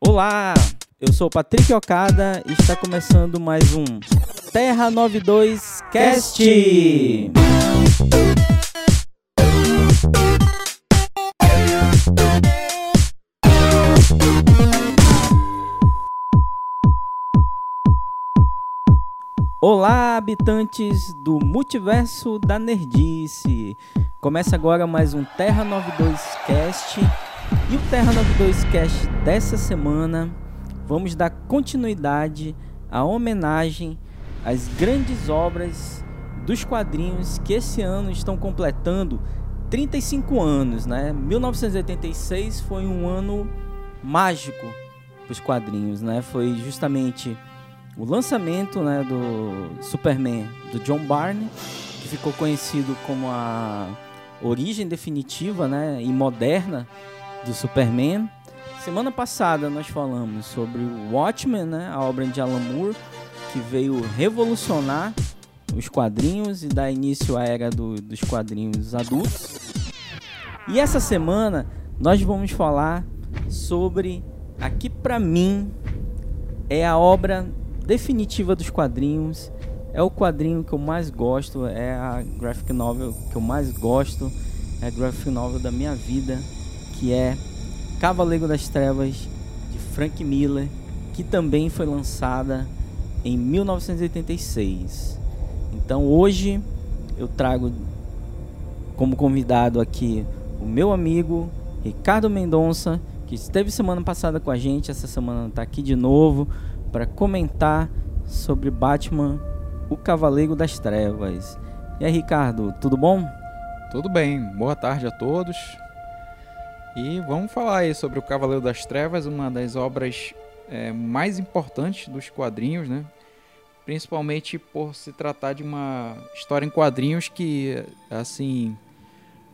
Olá, eu sou Patrick Okada e está começando mais um Terra 92 Cast. Olá, habitantes do multiverso da Nerdice. Começa agora mais um Terra 92 Cast. E o Terra 92 Cast dessa semana vamos dar continuidade à homenagem às grandes obras dos quadrinhos que esse ano estão completando 35 anos, né? 1986 foi um ano mágico para os quadrinhos, né? Foi justamente o lançamento né, do Superman do John Byrne, que ficou conhecido como a origem definitiva né, e moderna do Superman. Semana passada nós falamos sobre o Watchmen, né, a obra de Alan Moore, que veio revolucionar os quadrinhos e dar início à era do, dos quadrinhos adultos. E essa semana nós vamos falar sobre aqui para mim é a obra definitiva dos quadrinhos. É o quadrinho que eu mais gosto, é a graphic novel que eu mais gosto, é a graphic novel da minha vida, que é Cavaleiro das Trevas de Frank Miller, que também foi lançada em 1986. Então hoje eu trago como convidado aqui o meu amigo Ricardo Mendonça, que esteve semana passada com a gente, essa semana está aqui de novo para comentar sobre Batman, o Cavaleiro das Trevas. E aí, Ricardo, tudo bom? Tudo bem, boa tarde a todos. E vamos falar aí sobre o Cavaleiro das Trevas, uma das obras é, mais importantes dos quadrinhos, né? Principalmente por se tratar de uma história em quadrinhos que, assim,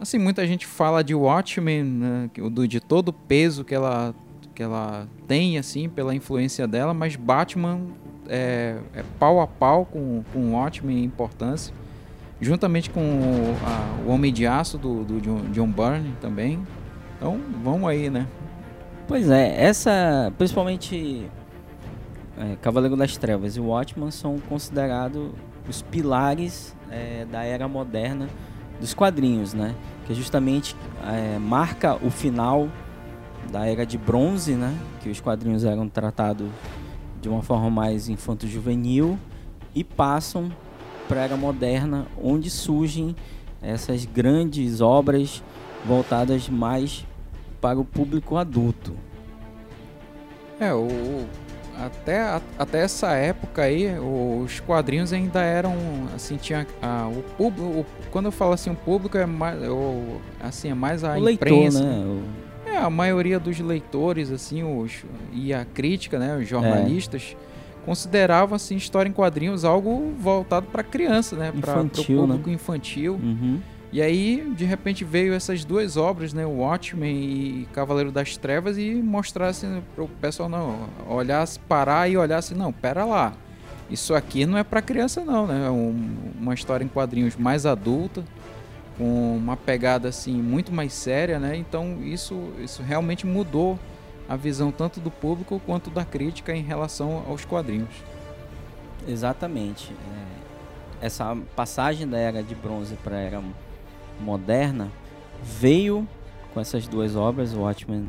assim muita gente fala de Watchmen, né? de todo o peso que ela que ela tem, assim, pela influência dela, mas Batman é, é pau a pau com, com Watchmen em importância, juntamente com o, a, o Homem de Aço do, do John, John Byrne também. Então, vamos aí, né? Pois é, essa, principalmente é, Cavaleiro das Trevas e Watchmen são considerados os pilares é, da era moderna dos quadrinhos, né? Que justamente é, marca o final da era de bronze, né? Que os quadrinhos eram tratados de uma forma mais infanto-juvenil e passam para a era moderna, onde surgem essas grandes obras voltadas mais para o público adulto. É, o, até, até essa época aí, os quadrinhos ainda eram, assim, tinha a, o público, quando eu falo assim, o público é mais, o, assim, é mais a o imprensa, leitor, né? O é, a maioria dos leitores, assim, os, e a crítica, né, os jornalistas, é. consideravam, assim, história em quadrinhos algo voltado para criança, né? Para o né? público né? infantil. Uhum. E aí, de repente, veio essas duas obras, né? Watchmen e Cavaleiro das Trevas e mostrasse assim, para o pessoal, não, olhasse, parar e olhasse, não, pera lá. Isso aqui não é para criança não, né? É um, uma história em quadrinhos mais adulta, com uma pegada assim muito mais séria, né? Então isso, isso realmente mudou a visão tanto do público quanto da crítica em relação aos quadrinhos. Exatamente. É, essa passagem da era de bronze para a era moderna veio com essas duas obras, Watchmen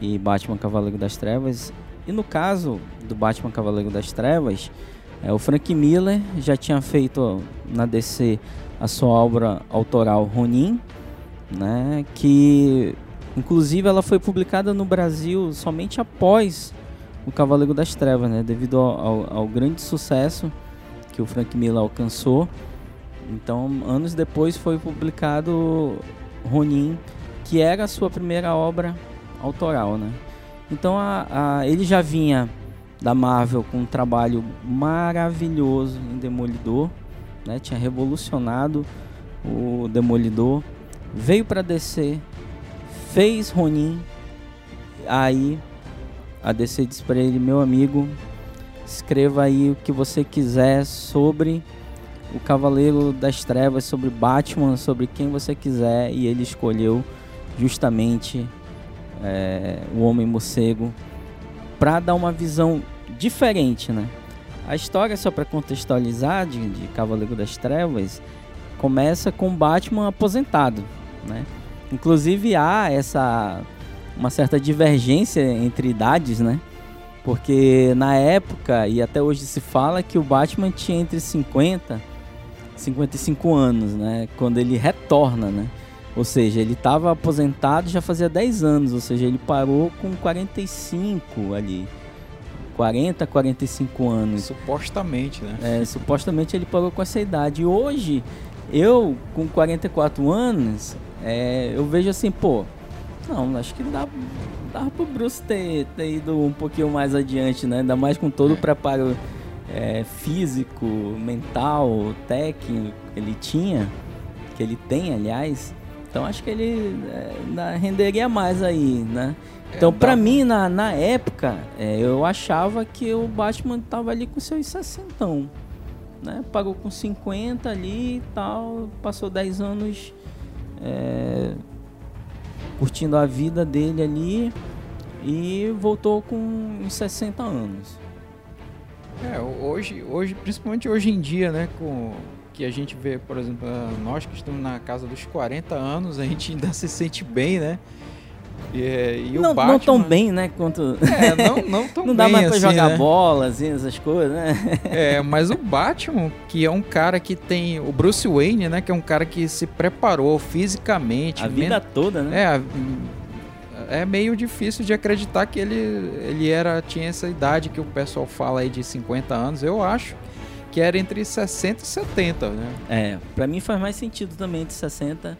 e Batman Cavaleiro das Trevas. E no caso do Batman Cavaleiro das Trevas, é, o Frank Miller já tinha feito na DC a sua obra autoral Ronin, né, que inclusive ela foi publicada no Brasil somente após o Cavaleiro das Trevas, né, devido ao, ao, ao grande sucesso que o Frank Miller alcançou. Então, anos depois foi publicado Ronin, que era a sua primeira obra autoral, né? Então, a, a, ele já vinha da Marvel com um trabalho maravilhoso em Demolidor, né? Tinha revolucionado o Demolidor, veio para DC, fez Ronin, aí a DC disse para ele, meu amigo, escreva aí o que você quiser sobre o Cavaleiro das Trevas, sobre Batman, sobre quem você quiser, e ele escolheu justamente é, o Homem Morcego para dar uma visão diferente, né? A história, só para contextualizar, de, de Cavaleiro das Trevas, começa com Batman aposentado, né? Inclusive há essa uma certa divergência entre idades, né? Porque na época e até hoje se fala que o Batman tinha entre 50 e 55 anos, né? Quando ele retorna, né? Ou seja, ele estava aposentado já fazia 10 anos, ou seja, ele parou com 45 ali. 40, 45 anos. Supostamente, né? É, supostamente ele parou com essa idade. E hoje, eu, com 44 anos, é, eu vejo assim, pô, não, acho que dá, dá pro Bruce ter, ter ido um pouquinho mais adiante, né? Ainda mais com todo o preparo é, físico, mental, técnico que ele tinha, que ele tem, aliás. Então acho que ele é, renderia mais aí, né? Então, para mim, na, na época, é, eu achava que o Batman tava ali com seus 60, né? Pagou com 50 ali e tal, passou 10 anos é, curtindo a vida dele ali e voltou com uns 60 anos. É, hoje, hoje, principalmente hoje em dia, né, com que a gente vê, por exemplo, nós que estamos na casa dos 40 anos, a gente ainda se sente bem, né? E, e não, Batman... não tão bem, né? Quanto... É, não, não tão Não dá mais pra assim, jogar né? bola, assim, essas coisas, né? É, mas o Batman, que é um cara que tem. O Bruce Wayne, né? Que é um cara que se preparou fisicamente. A vida toda, né? É, é meio difícil de acreditar que ele, ele era tinha essa idade que o pessoal fala aí de 50 anos. Eu acho que era entre 60 e 70, né? É, pra mim faz mais sentido também entre 60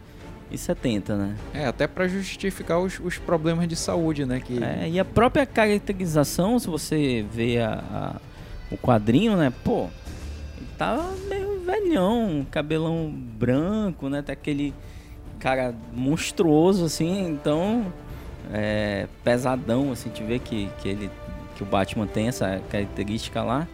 e 70, né? É, até para justificar os, os, problemas de saúde, né? Que... É, e a própria caracterização, se você vê a, a, o quadrinho, né? Pô, ele tá meio velhão, cabelão branco, né? Tem aquele cara monstruoso, assim, então... É, pesadão, assim, te vê que, que ele que o Batman tem essa característica lá.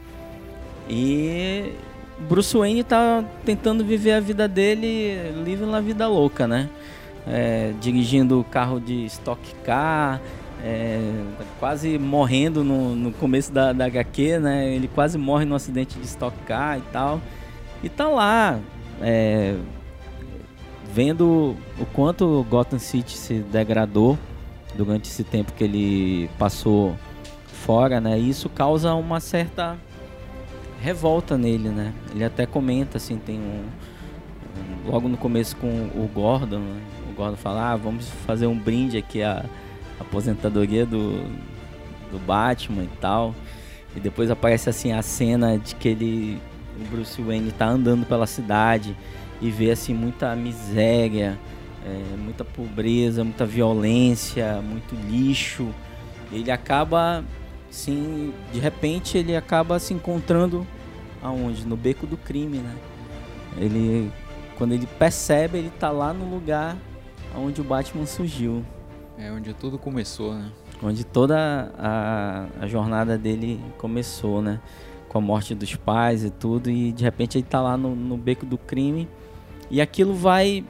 E Bruce Wayne tá tentando viver a vida dele, livre na vida louca, né? É, dirigindo carro de stock car, é, quase morrendo no, no começo da, da HQ, né? Ele quase morre no acidente de stock car e tal. E tá lá, é, vendo o quanto Gotham City se degradou durante esse tempo que ele passou fora, né? E isso causa uma certa revolta nele, né? Ele até comenta assim, tem um, um logo no começo com o Gordon, né? o Gordon fala, ah, vamos fazer um brinde aqui à aposentadoria do, do Batman e tal. E depois aparece assim a cena de que ele, o Bruce Wayne tá andando pela cidade e vê assim muita miséria, é, muita pobreza, muita violência, muito lixo. Ele acaba sim, de repente ele acaba se encontrando aonde? No beco do crime, né? Ele quando ele percebe, ele tá lá no lugar onde o Batman surgiu. É onde tudo começou, né? Onde toda a, a jornada dele começou, né? Com a morte dos pais e tudo, e de repente ele tá lá no, no beco do crime, e aquilo vai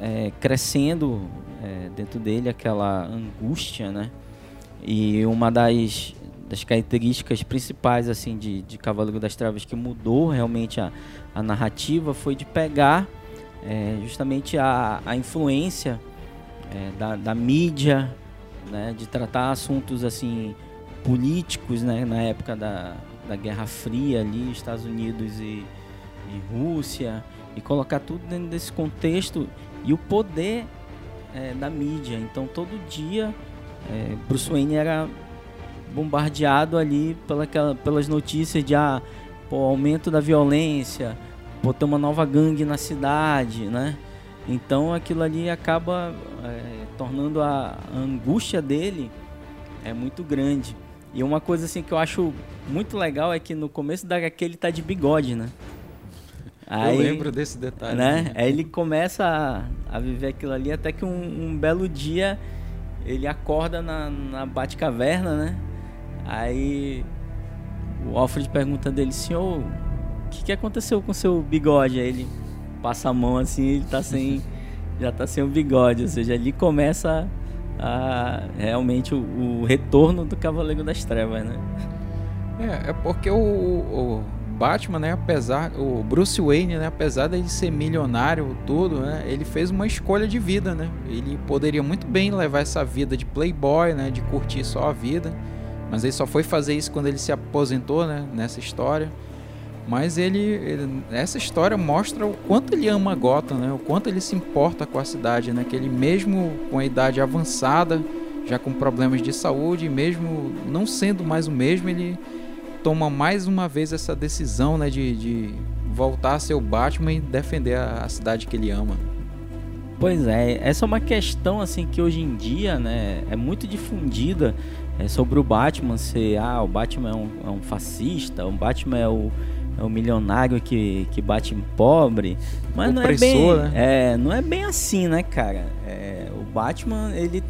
é, crescendo é, dentro dele, aquela angústia, né? E uma das, das características principais assim de, de Cavaleiro das Trevas que mudou realmente a, a narrativa foi de pegar é, justamente a, a influência é, da, da mídia, né, de tratar assuntos assim políticos, né, na época da, da Guerra Fria ali, Estados Unidos e, e Rússia, e colocar tudo dentro desse contexto e o poder é, da mídia. Então todo dia é, Bruce Wayne era bombardeado ali pela, pelas notícias de ah, pô, aumento da violência, pô, ter uma nova gangue na cidade, né? Então aquilo ali acaba é, tornando a, a angústia dele é muito grande. E uma coisa assim que eu acho muito legal é que no começo da HQ ele tá de bigode, né? Aí, eu lembro desse detalhe. Né? Aí ele começa a, a viver aquilo ali até que um, um belo dia ele acorda na, na Batcaverna, né? Aí o Alfred pergunta dele, senhor, o que, que aconteceu com seu bigode? Aí ele passa a mão assim, ele tá sem. já tá sem o bigode, ou seja, ali começa a, realmente o, o, retorno do Cavaleiro das Trevas, né? É, é porque o, o Batman, né, apesar o Bruce Wayne, né, apesar de ser milionário tudo, né, ele fez uma escolha de vida, né? Ele poderia muito bem levar essa vida de playboy, né, de curtir só a vida, mas ele só foi fazer isso quando ele se aposentou, né, nessa história. Mas ele, ele, essa história mostra o quanto ele ama Gotham, né? O quanto ele se importa com a cidade, né? Que ele mesmo com a idade avançada, já com problemas de saúde, mesmo não sendo mais o mesmo, ele toma mais uma vez essa decisão, né? De, de voltar a ser o Batman e defender a, a cidade que ele ama. Pois é, essa é uma questão assim que hoje em dia, né, é muito difundida é, sobre o Batman ser, ah, o Batman é um, é um fascista, o Batman é o é o milionário que, que bate em pobre. Mas não é bem. Né? É, não é bem assim, né, cara? É, o Batman, ele,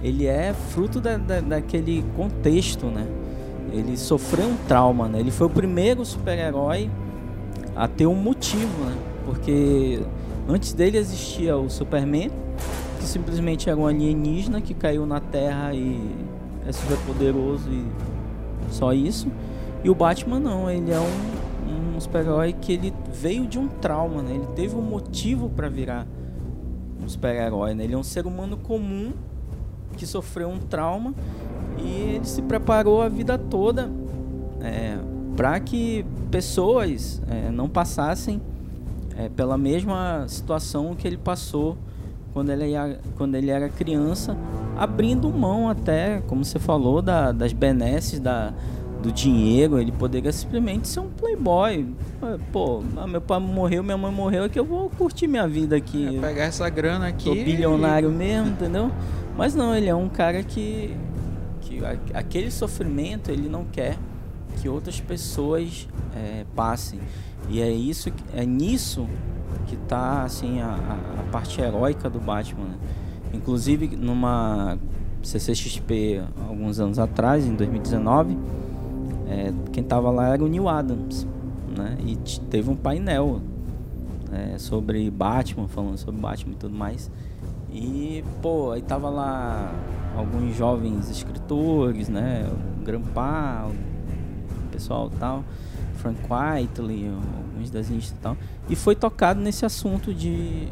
ele é fruto da, da, daquele contexto, né? Ele sofreu um trauma, né? Ele foi o primeiro super-herói a ter um motivo, né? Porque antes dele existia o Superman, que simplesmente era um alienígena que caiu na Terra e é super poderoso e só isso. E o Batman não, ele é um, um super-herói que ele veio de um trauma, né? Ele teve um motivo para virar um super-herói, né? Ele é um ser humano comum que sofreu um trauma e ele se preparou a vida toda é, para que pessoas é, não passassem é, pela mesma situação que ele passou quando ele, ia, quando ele era criança, abrindo mão até, como você falou, da, das benesses da, do dinheiro, ele poderia simplesmente ser um playboy. Pô, ah, meu pai morreu, minha mãe morreu, é que eu vou curtir minha vida aqui. É, pegar essa grana aqui. Tô bilionário e... mesmo, entendeu? Mas não, ele é um cara que aquele sofrimento ele não quer que outras pessoas é, passem. E é isso, é nisso que tá assim a, a parte heróica do Batman. Né? Inclusive numa CCXP alguns anos atrás, em 2019 é, quem tava lá era o Neil Adams, né? E teve um painel é, sobre Batman, falando sobre Batman e tudo mais. E, pô, aí tava lá alguns jovens escritores, né? O Grampa, o pessoal tal, Frank Whiteley, alguns desenhistas e tal. E foi tocado nesse assunto de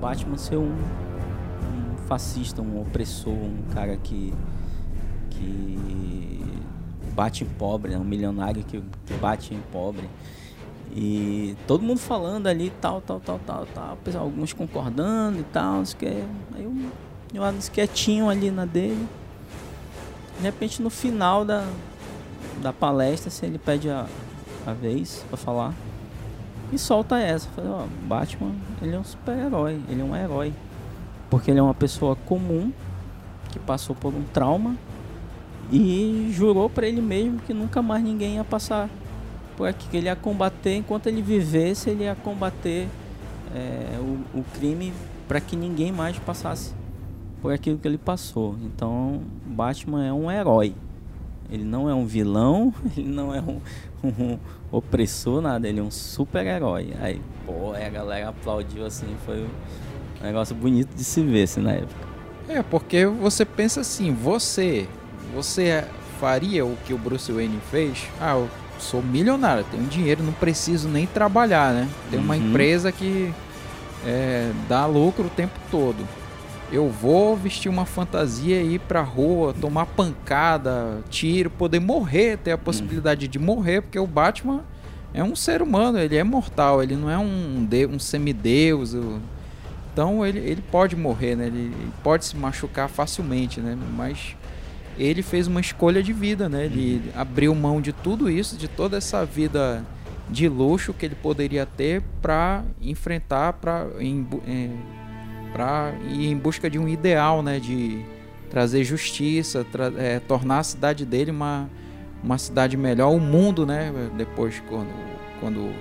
Batman ser um, um fascista, um opressor, um cara que que bate em pobre, é um milionário que, que bate em pobre. E todo mundo falando ali, tal, tal, tal, tal, tal. Alguns concordando e tal, que Aí eu, eu ando quietinho ali na dele. De repente no final da, da palestra, assim, ele pede a, a vez para falar. E solta essa. Falei, ó, Batman, ele é um super-herói, ele é um herói. Porque ele é uma pessoa comum que passou por um trauma e jurou para ele mesmo que nunca mais ninguém ia passar por aqui, que ele ia combater enquanto ele vivesse, ele ia combater é, o, o crime para que ninguém mais passasse por aquilo que ele passou. Então, Batman é um herói. Ele não é um vilão, ele não é um, um opressor, nada, ele é um super-herói. Aí, pô, a galera aplaudiu assim, foi um negócio bonito de se ver assim, na época. É, porque você pensa assim, você você faria o que o Bruce Wayne fez? Ah, eu sou milionário, tenho dinheiro, não preciso nem trabalhar, né? Tem uma uhum. empresa que é, dá lucro o tempo todo. Eu vou vestir uma fantasia e ir pra rua, tomar pancada, tiro, poder morrer, ter a uhum. possibilidade uhum. de morrer, porque o Batman é um ser humano, ele é mortal, ele não é um, de, um semideus. Então ele, ele pode morrer, né? Ele pode se machucar facilmente, né? Mas ele fez uma escolha de vida, né? Ele uhum. abriu mão de tudo isso, de toda essa vida de luxo que ele poderia ter para enfrentar, para é, para ir em busca de um ideal, né? De trazer justiça, tra é, tornar a cidade dele uma, uma cidade melhor, o mundo, né? Depois quando, quando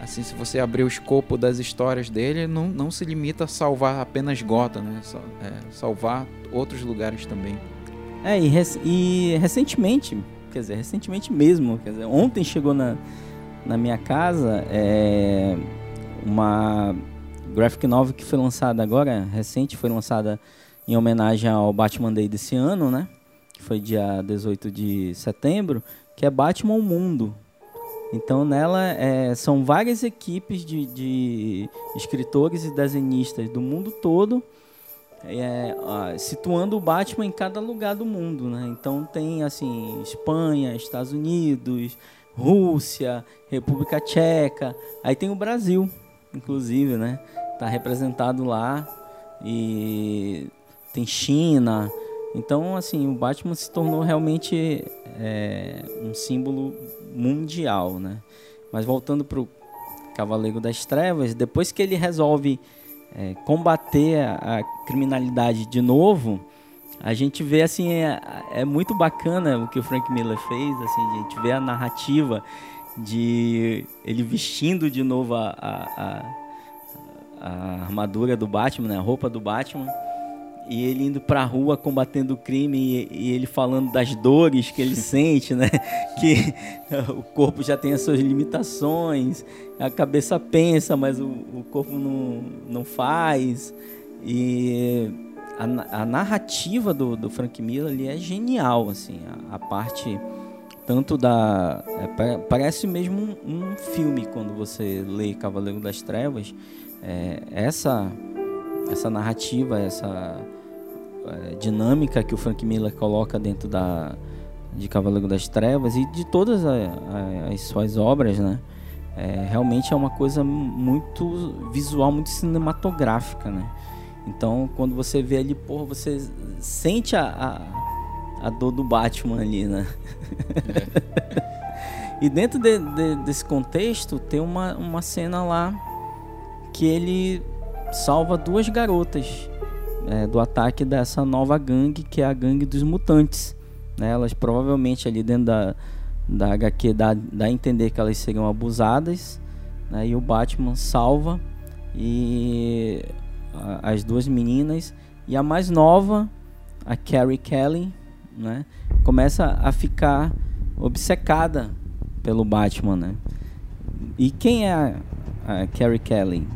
assim, se você abrir o escopo das histórias dele, não, não se limita a salvar apenas Gotham, né? É, salvar outros lugares também. É, e, rec e, recentemente, quer dizer, recentemente mesmo, quer dizer, ontem chegou na, na minha casa é, uma graphic novel que foi lançada agora, recente, foi lançada em homenagem ao Batman Day desse ano, né? Que foi dia 18 de setembro, que é Batman o Mundo. Então nela é, são várias equipes de, de, escritores e desenhistas do mundo todo, é, situando o Batman em cada lugar do mundo, né? Então tem assim Espanha, Estados Unidos, Rússia, República Tcheca, aí tem o Brasil, inclusive, né? Tá representado lá e tem China. Então, assim, o Batman se tornou realmente é, um símbolo mundial, né? Mas voltando para o Cavaleiro das Trevas, depois que ele resolve é, combater a, a, criminalidade de novo, a gente vê assim é, é, muito bacana o que o Frank Miller fez, assim, a gente vê a narrativa de ele vestindo de novo a, a, a armadura do Batman, né, a roupa do Batman e ele indo pra rua combatendo o crime e, e, ele falando das dores que ele sente, né? Que o corpo já tem as suas limitações, a cabeça pensa, mas o, o corpo não, não faz. E a, a narrativa do, do, Frank Miller ali é genial, assim, a, a parte tanto da é, parece mesmo um, um, filme quando você lê Cavaleiro das Trevas, é, essa essa narrativa, essa dinâmica que o Frank Miller coloca dentro da de Cavaleiro das Trevas e de todas a, a, as suas obras, né? É, realmente é uma coisa muito visual, muito cinematográfica, né? Então, quando você vê ali, porra, você sente a, a, a dor do Batman ali, né? É. e dentro de, de, desse contexto, tem uma, uma cena lá que ele salva duas garotas é, do ataque dessa nova gangue, que é a gangue dos mutantes. Né? Elas provavelmente ali dentro da, da HQ dá, dá a entender que elas seriam abusadas. Né? E o Batman salva e a, as duas meninas. E a mais nova, a Carrie Kelly, né? começa a ficar obcecada pelo Batman. Né? E quem é a, a Carrie Kelly?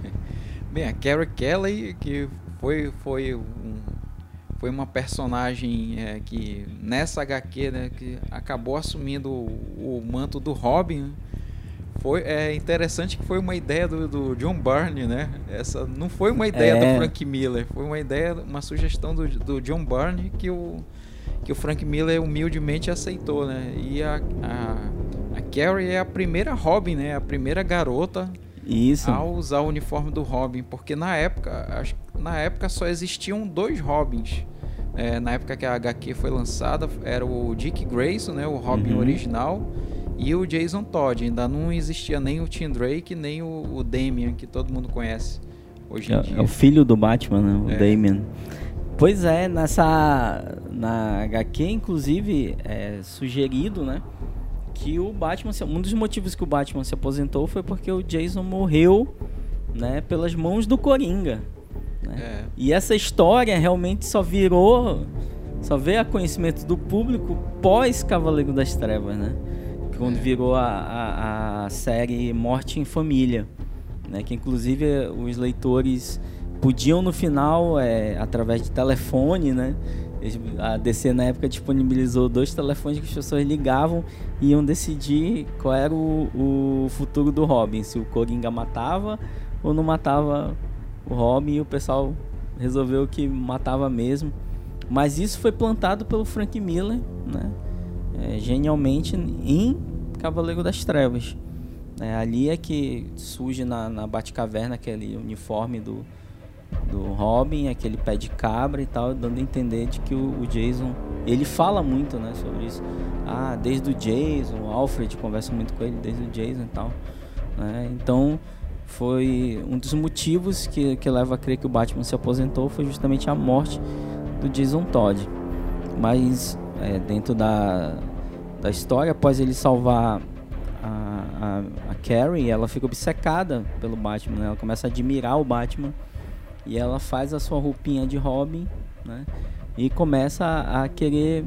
Bem, a Carrie Kelly, que foi, foi, um, foi uma personagem é, que nessa HQ né, que acabou assumindo o, o manto do Robin. Né. Foi é interessante que foi uma ideia do, do John Byrne, né? Essa não foi uma ideia é. do Frank Miller, foi uma ideia, uma sugestão do, do John Byrne que o que o Frank Miller humildemente aceitou, né? E a, a, a Carrie é a primeira Robin, né? A primeira garota isso. a usar o uniforme do Robin, porque na época, acho, na época só existiam dois Robins. É, na época que a HQ foi lançada, era o Dick Grayson, né, o Robin uhum. original, e o Jason Todd. Ainda não existia nem o Tim Drake, nem o, o Damian, que todo mundo conhece hoje em é, dia. É o filho do Batman, né, o é. Damian. Pois é, nessa na HQ, inclusive, é sugerido, né? que o Batman, um dos motivos que o Batman se aposentou foi porque o Jason morreu, né, pelas mãos do Coringa. Né? É. E essa história realmente só virou, só veio a conhecimento do público pós Cavaleiro das Trevas, né? Quando é. virou a, a, a, série Morte em Família, né? Que inclusive os leitores podiam no final, é, através de telefone, né? A DC na época disponibilizou dois telefones que as pessoas ligavam e iam decidir qual era o, o futuro do Robin, se o Coringa matava ou não matava o Robin e o pessoal resolveu que matava mesmo. Mas isso foi plantado pelo Frank Miller, né? É, genialmente em Cavaleiro das Trevas. É, ali é que surge na, na Batcaverna aquele uniforme do, do Robin, aquele pé de cabra e tal, dando a entender de que o, o, Jason, ele fala muito, né, sobre isso. Ah, desde o Jason, o Alfred conversa muito com ele desde o Jason e tal, né? Então, foi um dos motivos que, que leva a crer que o Batman se aposentou foi justamente a morte do Jason Todd. Mas é, dentro da, da história, após ele salvar a, a, a Carrie, ela fica obcecada pelo Batman, né? ela começa a admirar o Batman e ela faz a sua roupinha de Robin, né? E começa a, a querer,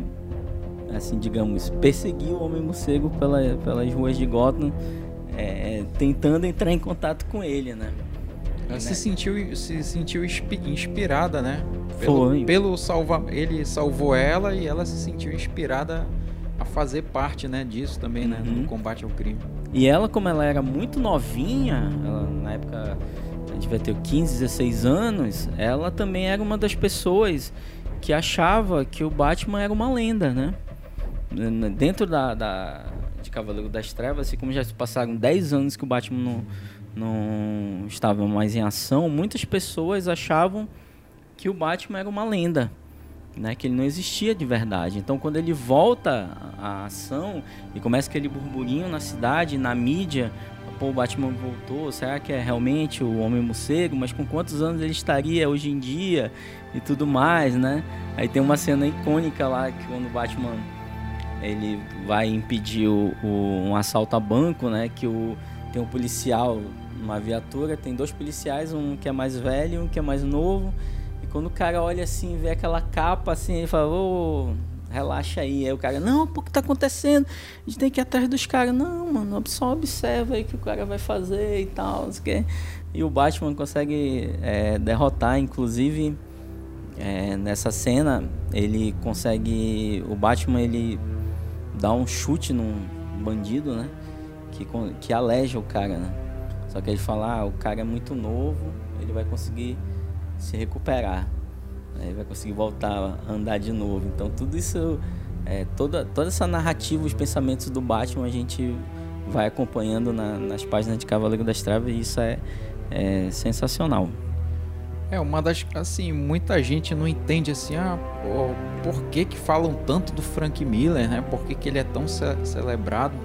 assim, digamos, perseguir o Homem Morcego pela, pelas ruas de Gotham, é, tentando entrar em contato com ele, né? Ela se sentiu, se sentiu inspirada, né? Pelo, Foi. Pelo salva, ele salvou ela e ela se sentiu inspirada a fazer parte, né, disso também, uhum. né, no combate ao crime. E ela, como ela era muito novinha, ela, na época a gente vai ter 15, 16 anos, ela também era uma das pessoas que achava que o Batman era uma lenda, né? Dentro da, da de Cavaleiro das Trevas, assim como já se passaram 10 anos que o Batman não, não estava mais em ação, muitas pessoas achavam que o Batman era uma lenda, né? Que ele não existia de verdade. Então, quando ele volta à ação e começa aquele burburinho na cidade, na mídia, pô, o Batman voltou, será que é realmente o Homem Morcego? Mas com quantos anos ele estaria hoje em dia e tudo mais, né? Aí tem uma cena icônica lá que quando o Batman ele vai impedir o, o, um assalto a banco, né? Que o, tem um policial numa viatura, tem dois policiais, um que é mais velho e um que é mais novo. E quando o cara olha assim, vê aquela capa assim, ele fala, ô, relaxa aí. Aí o cara, não, pô, o que tá acontecendo? A gente tem que ir atrás dos caras. Não, mano, só observa aí o que o cara vai fazer e tal, não sei o quê. E o Batman consegue é, derrotar, inclusive, é, nessa cena, ele consegue. O Batman ele dá um chute num bandido, né? Que, que aleja o cara, né? Só que ele fala, ah, o cara é muito novo, ele vai conseguir se recuperar. Ele vai conseguir voltar a andar de novo. Então tudo isso, é, toda, toda essa narrativa, os pensamentos do Batman, a gente vai acompanhando na, nas páginas de Cavaleiro das Trevas e isso é, é sensacional. É, uma das. Assim, muita gente não entende assim, ah, pô, por que que falam tanto do Frank Miller, né? Por que, que ele é tão ce celebrado?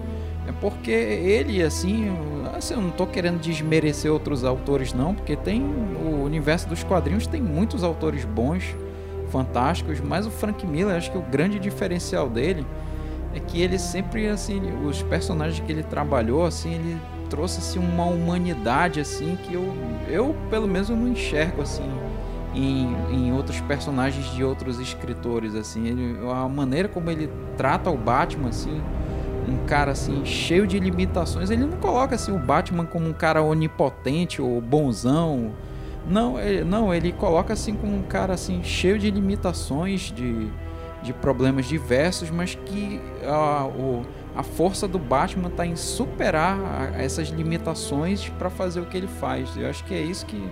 É porque ele, assim, assim, eu não tô querendo desmerecer outros autores, não, porque tem. O universo dos quadrinhos tem muitos autores bons, fantásticos, mas o Frank Miller, acho que o grande diferencial dele é que ele sempre, assim, os personagens que ele trabalhou, assim, ele trouxe assim, uma humanidade assim que eu, eu pelo menos não enxergo assim em, em outros personagens de outros escritores assim. Ele, a maneira como ele trata o Batman assim um cara assim cheio de limitações ele não coloca assim o Batman como um cara onipotente ou bonzão. Não ele, não ele coloca assim como um cara assim cheio de limitações de, de problemas diversos mas que uh, o a força do Batman está em superar essas limitações para fazer o que ele faz. Eu acho que é isso que,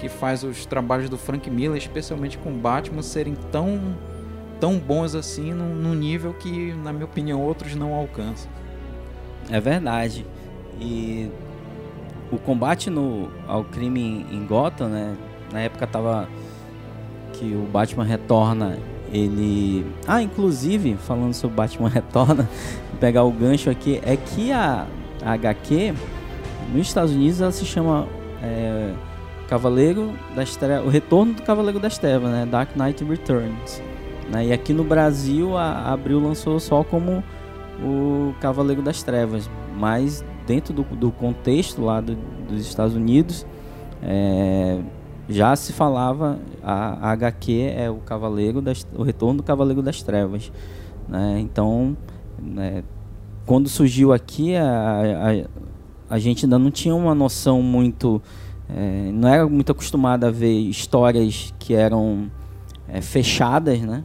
que faz os trabalhos do Frank Miller, especialmente com Batman, serem tão, tão bons assim, num, num nível que, na minha opinião, outros não alcançam. É verdade. E o combate no, ao crime em Gotham, né? Na época tava que o Batman retorna ele. Ah, inclusive, falando sobre Batman Retorna, pegar o gancho aqui, é que a, a HQ, nos Estados Unidos, ela se chama é, Cavaleiro das Trevas, o Retorno do Cavaleiro das Trevas, né? Dark Knight Returns. Né? E aqui no Brasil, a Abril lançou só como o Cavaleiro das Trevas, mas dentro do, do contexto lá do, dos Estados Unidos, é, já se falava a, a HQ é o Cavaleiro das, o Retorno do Cavaleiro das Trevas, né? Então, né, quando surgiu aqui a, a, a, gente ainda não tinha uma noção muito, é, não era muito acostumado a ver histórias que eram é, fechadas, né?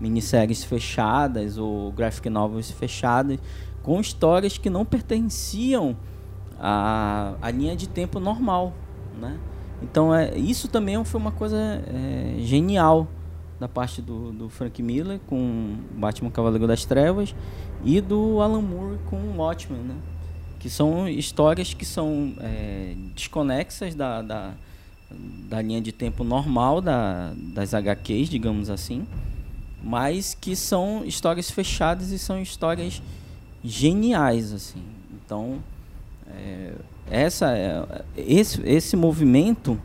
Minisséries fechadas ou graphic novels fechadas com histórias que não pertenciam à, à linha de tempo normal, né? Então é, isso também foi uma coisa é, genial da parte do, do, Frank Miller com Batman Cavaleiro das Trevas e do Alan Moore com Watchmen, né? Que são histórias que são é, desconexas da, da, da, linha de tempo normal da, das HQs, digamos assim, mas que são histórias fechadas e são histórias geniais, assim. Então, é, essa, é, esse, esse movimento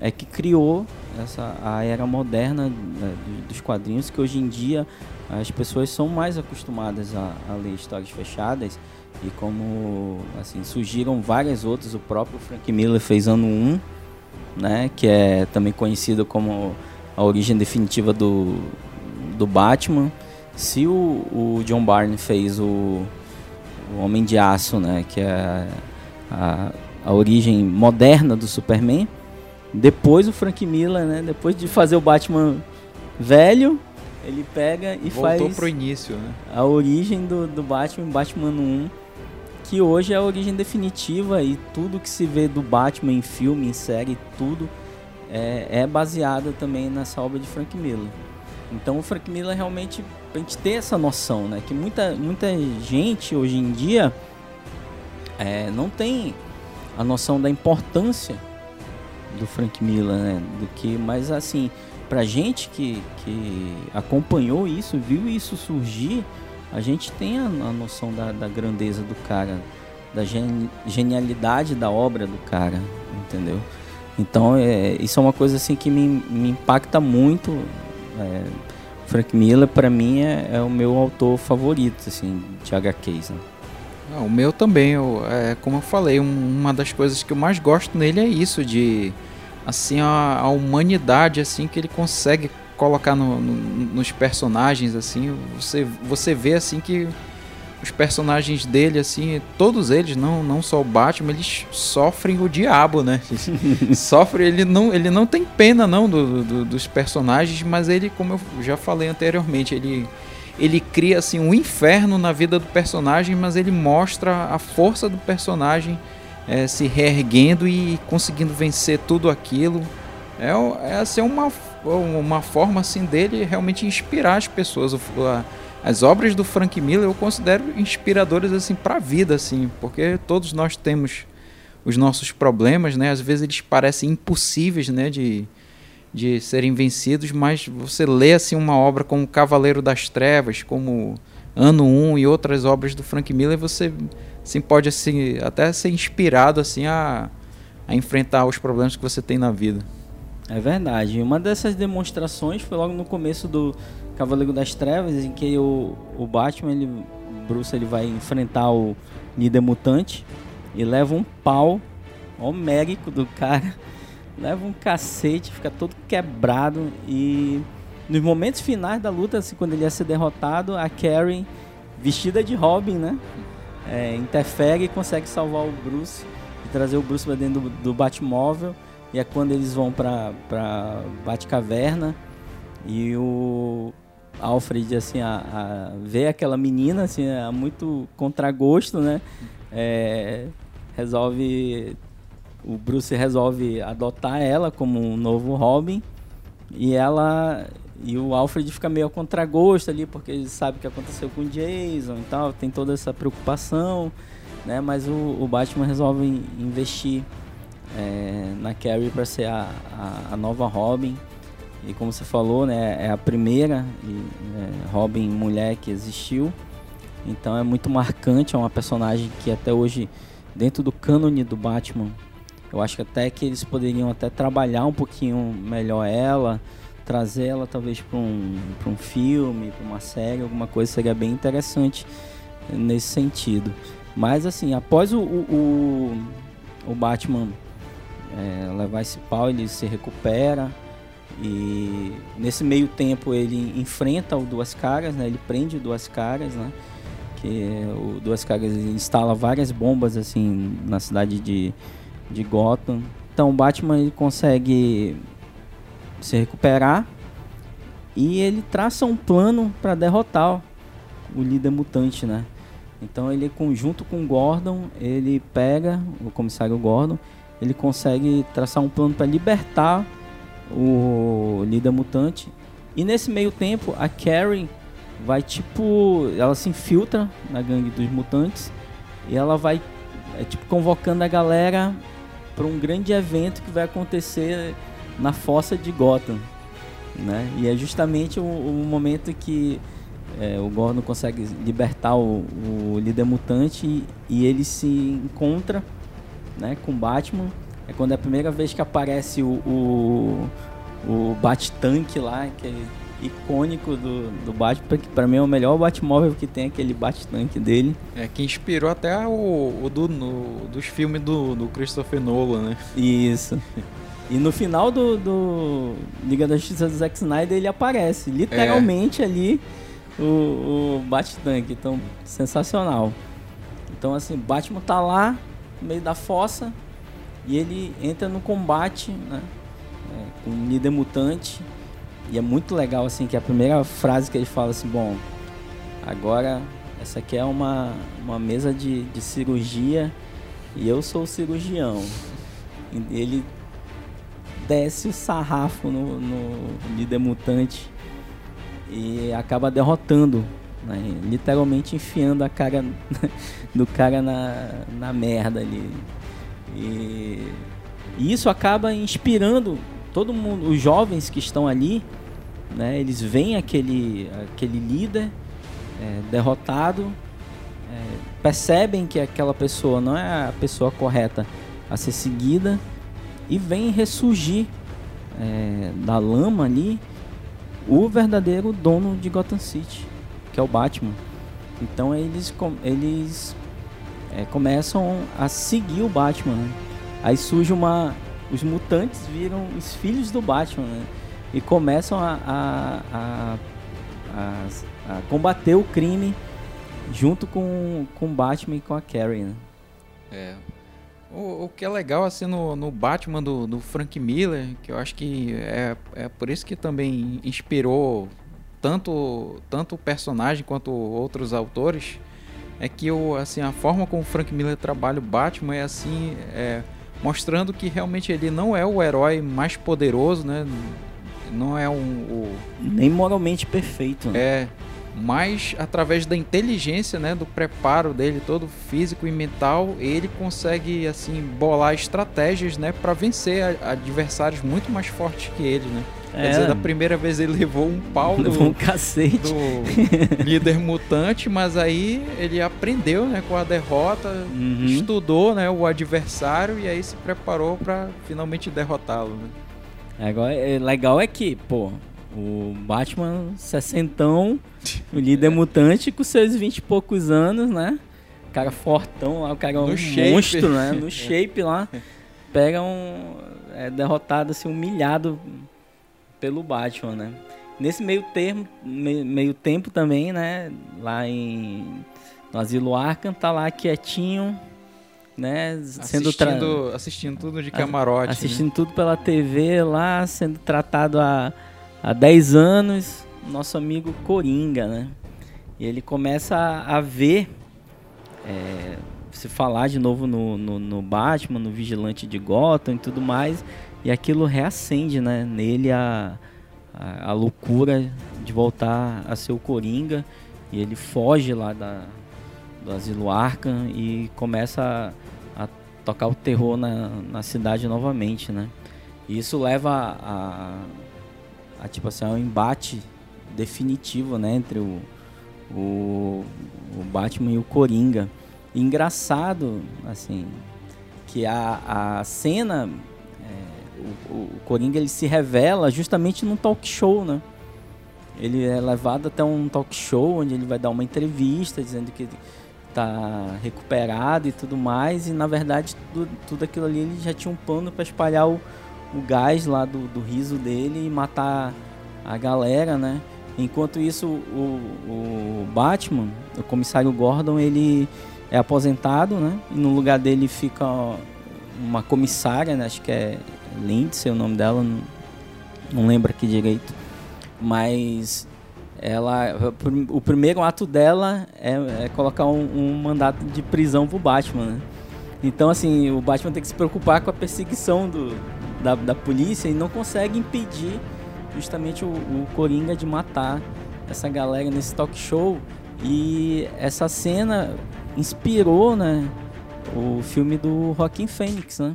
é que criou essa, a era moderna né, dos quadrinhos, que hoje em dia as pessoas são mais acostumadas a, a, ler histórias fechadas e como assim surgiram várias outras, o próprio Frank Miller fez ano 1, né, que é também conhecido como a origem definitiva do, do Batman. Se o, o John Barney fez o, o Homem de Aço, né, que é a, a origem moderna do Superman. Depois o Frank Miller, né? Depois de fazer o Batman velho, ele pega e Voltou faz Voltou pro início, né? a origem do, do Batman, Batman 1, que hoje é a origem definitiva e tudo que se vê do Batman em filme, em série, tudo é, é baseado também nessa obra de Frank Miller. Então o Frank Miller realmente, pra gente ter essa noção, né? Que muita, muita gente hoje em dia é, não tem a noção da importância do Frank Miller, né? Do que, mas assim, pra gente que, que acompanhou isso, viu isso surgir, a gente tem a, a noção da, da, grandeza do cara, da gen, genialidade da obra do cara, entendeu? Então, é, isso é uma coisa assim que me, me impacta muito. É, Frank Miller, para mim, é, é, o meu autor favorito, assim, de HQs. Né? Ah, o meu também, eu, é, como eu falei, um, uma das coisas que eu mais gosto nele é isso, de assim a, a humanidade assim que ele consegue colocar no, no, nos personagens assim você você vê assim que os personagens dele assim todos eles não não só o Batman eles sofrem o diabo né? Sofre ele não ele não tem pena não do, do, dos personagens mas ele como eu já falei anteriormente ele ele cria assim um inferno na vida do personagem mas ele mostra a força do personagem é, se reerguendo e conseguindo vencer tudo aquilo. É, é assim, uma, uma forma assim dele realmente inspirar as pessoas. As obras do Frank Miller eu considero inspiradoras assim para a vida, assim, porque todos nós temos os nossos problemas, né? Às vezes eles parecem impossíveis, né? De, de serem vencidos, mas você lê assim uma obra como Cavaleiro das Trevas, como Ano 1 e outras obras do Frank Miller, você assim, pode assim, até ser inspirado assim a, a enfrentar os problemas que você tem na vida. É verdade. Uma dessas demonstrações foi logo no começo do Cavaleiro das Trevas, em que o, o Batman, ele, Bruce, ele vai enfrentar o líder mutante e leva um pau homérico do cara, leva um cacete, fica todo quebrado e nos momentos finais da luta, assim, quando ele ia ser derrotado, a Karen, vestida de Robin, né? é, interfere e consegue salvar o Bruce e trazer o Bruce para dentro do, do Batmóvel. E é quando eles vão para pra Batcaverna e o Alfred, assim, a, a vê aquela menina, assim, a muito contragosto, né? É, resolve. O Bruce resolve adotar ela como um novo Robin. E ela e o Alfred fica meio a contragosto ali, porque ele sabe o que aconteceu com o Jason e tal, tem toda essa preocupação, né? Mas o, o Batman resolve investir é, na Carrie para ser a, a, a, nova Robin. E como você falou, né, é a primeira é, Robin mulher que existiu. Então é muito marcante, é uma personagem que até hoje, dentro do cânone do Batman, eu acho que até que eles poderiam até trabalhar um pouquinho melhor ela trazer ela talvez para um, um filme, para uma série, alguma coisa seria bem interessante nesse sentido. Mas assim, após o, o, o Batman é, levar esse pau, ele se recupera e nesse meio tempo ele enfrenta o Duas Caras, né? Ele prende o Duas Caras, né? Que o Duas Caras instala várias bombas assim na cidade de, de Gotham. Então o Batman ele consegue se recuperar e ele traça um plano para derrotar o líder mutante, né? Então ele conjunto com Gordon, ele pega o comissário Gordon, ele consegue traçar um plano para libertar o líder mutante. E nesse meio tempo, a Carrie vai tipo, ela se infiltra na gangue dos mutantes e ela vai é, tipo convocando a galera para um grande evento que vai acontecer na fossa de Gotham, né? E é justamente o, o momento que é, o Gordon consegue libertar o, o líder mutante e, e, ele se encontra, né, com Batman. É quando é a primeira vez que aparece o, o, o Bat-Tank lá, que é icônico do, do Batman, que pra mim é o melhor Batmóvel que tem aquele Bat-Tank dele. É, que inspirou até o, o do, no, dos filmes do, do Christopher Nolan, né? Isso. E no final do, do Liga da Justiça do Zack Snyder ele aparece, literalmente é. ali, o, o Bat-Tank. Então, sensacional. Então, assim, Batman tá lá, no meio da fossa, e ele entra no combate, né? É, com um líder mutante. E é muito legal, assim, que a primeira frase que ele fala assim, bom, agora essa aqui é uma, uma mesa de, de cirurgia e eu sou o cirurgião. E ele desce o sarrafo no, no líder mutante e acaba derrotando, né? literalmente enfiando a cara do cara na, na merda ali. E, e isso acaba inspirando todo mundo, os jovens que estão ali, né? Eles veem aquele, aquele líder é, derrotado, é, percebem que aquela pessoa não é a pessoa correta a ser seguida e vem ressurgir é, da lama ali o verdadeiro dono de Gotham City, que é o Batman. Então eles, eles é, começam a seguir o Batman. Né? Aí surge uma. Os mutantes viram os filhos do Batman né? e começam a, a, a, a, combater o crime junto com, com Batman e com a Carrie. Né? É. O, o, que é legal assim no, no Batman do, do, Frank Miller, que eu acho que é, é por isso que também inspirou tanto, tanto o personagem quanto outros autores, é que o, assim, a forma como o Frank Miller trabalha o Batman é assim, é, mostrando que realmente ele não é o herói mais poderoso, né? Não é um. O... Nem moralmente perfeito. Né? É mas através da inteligência, né, do preparo dele todo físico e mental, ele consegue assim bolar estratégias, né, para vencer adversários muito mais fortes que ele, né? É. Quer dizer, da primeira vez ele levou um pau levou do, um cacete. do líder mutante, mas aí ele aprendeu, né, com a derrota, uhum. estudou, né, o adversário e aí se preparou para finalmente derrotá-lo, né? Agora, é, legal é que, pô, o Batman, sessentão, o líder mutante com seus vinte e poucos anos, né? O cara fortão lá, o cara é um no monstro, shape. né? No shape lá. Pega um. É derrotado, assim, humilhado pelo Batman, né? Nesse meio termo, meio, meio tempo também, né? Lá em. No Asilo Arkham, tá lá quietinho, né? Sendo assistindo, tra... assistindo tudo de camarote. Assistindo né? tudo pela TV lá, sendo tratado a há 10 anos, nosso amigo Coringa, né? E ele começa a, a ver, é, se falar de novo no, no, no, Batman, no Vigilante de Gotham e tudo mais, e aquilo reacende né, nele a, a, a loucura de voltar a ser o Coringa, e ele foge lá da, do Asilo Arkham e começa a, a tocar o terror na, na cidade novamente, né? E isso leva a, a tipo assim, um embate definitivo, né, entre o, o, o Batman e o Coringa. Engraçado, assim, que a, a cena, o, o Coringa ele se revela justamente num talk show, né? Ele é levado até um talk show onde ele vai dar uma entrevista dizendo que tá recuperado e tudo mais. E na verdade tudo, tudo aquilo ali ele já tinha um plano para espalhar o, o gás lá do, do riso dele e matar a galera, né? Enquanto isso, o, o Batman, o comissário Gordon, ele é aposentado, né? E no lugar dele fica uma comissária, né? Acho que é Lindsay o nome dela, não, não lembro aqui direito. Mas ela, o primeiro ato dela é, é colocar um, um, mandato de prisão pro Batman, né? Então, assim, o Batman tem que se preocupar com a perseguição do, da, da polícia e não consegue impedir justamente o, o Coringa de matar essa galera nesse talk show. E essa cena inspirou, né, o filme do Rockin' Fênix, né?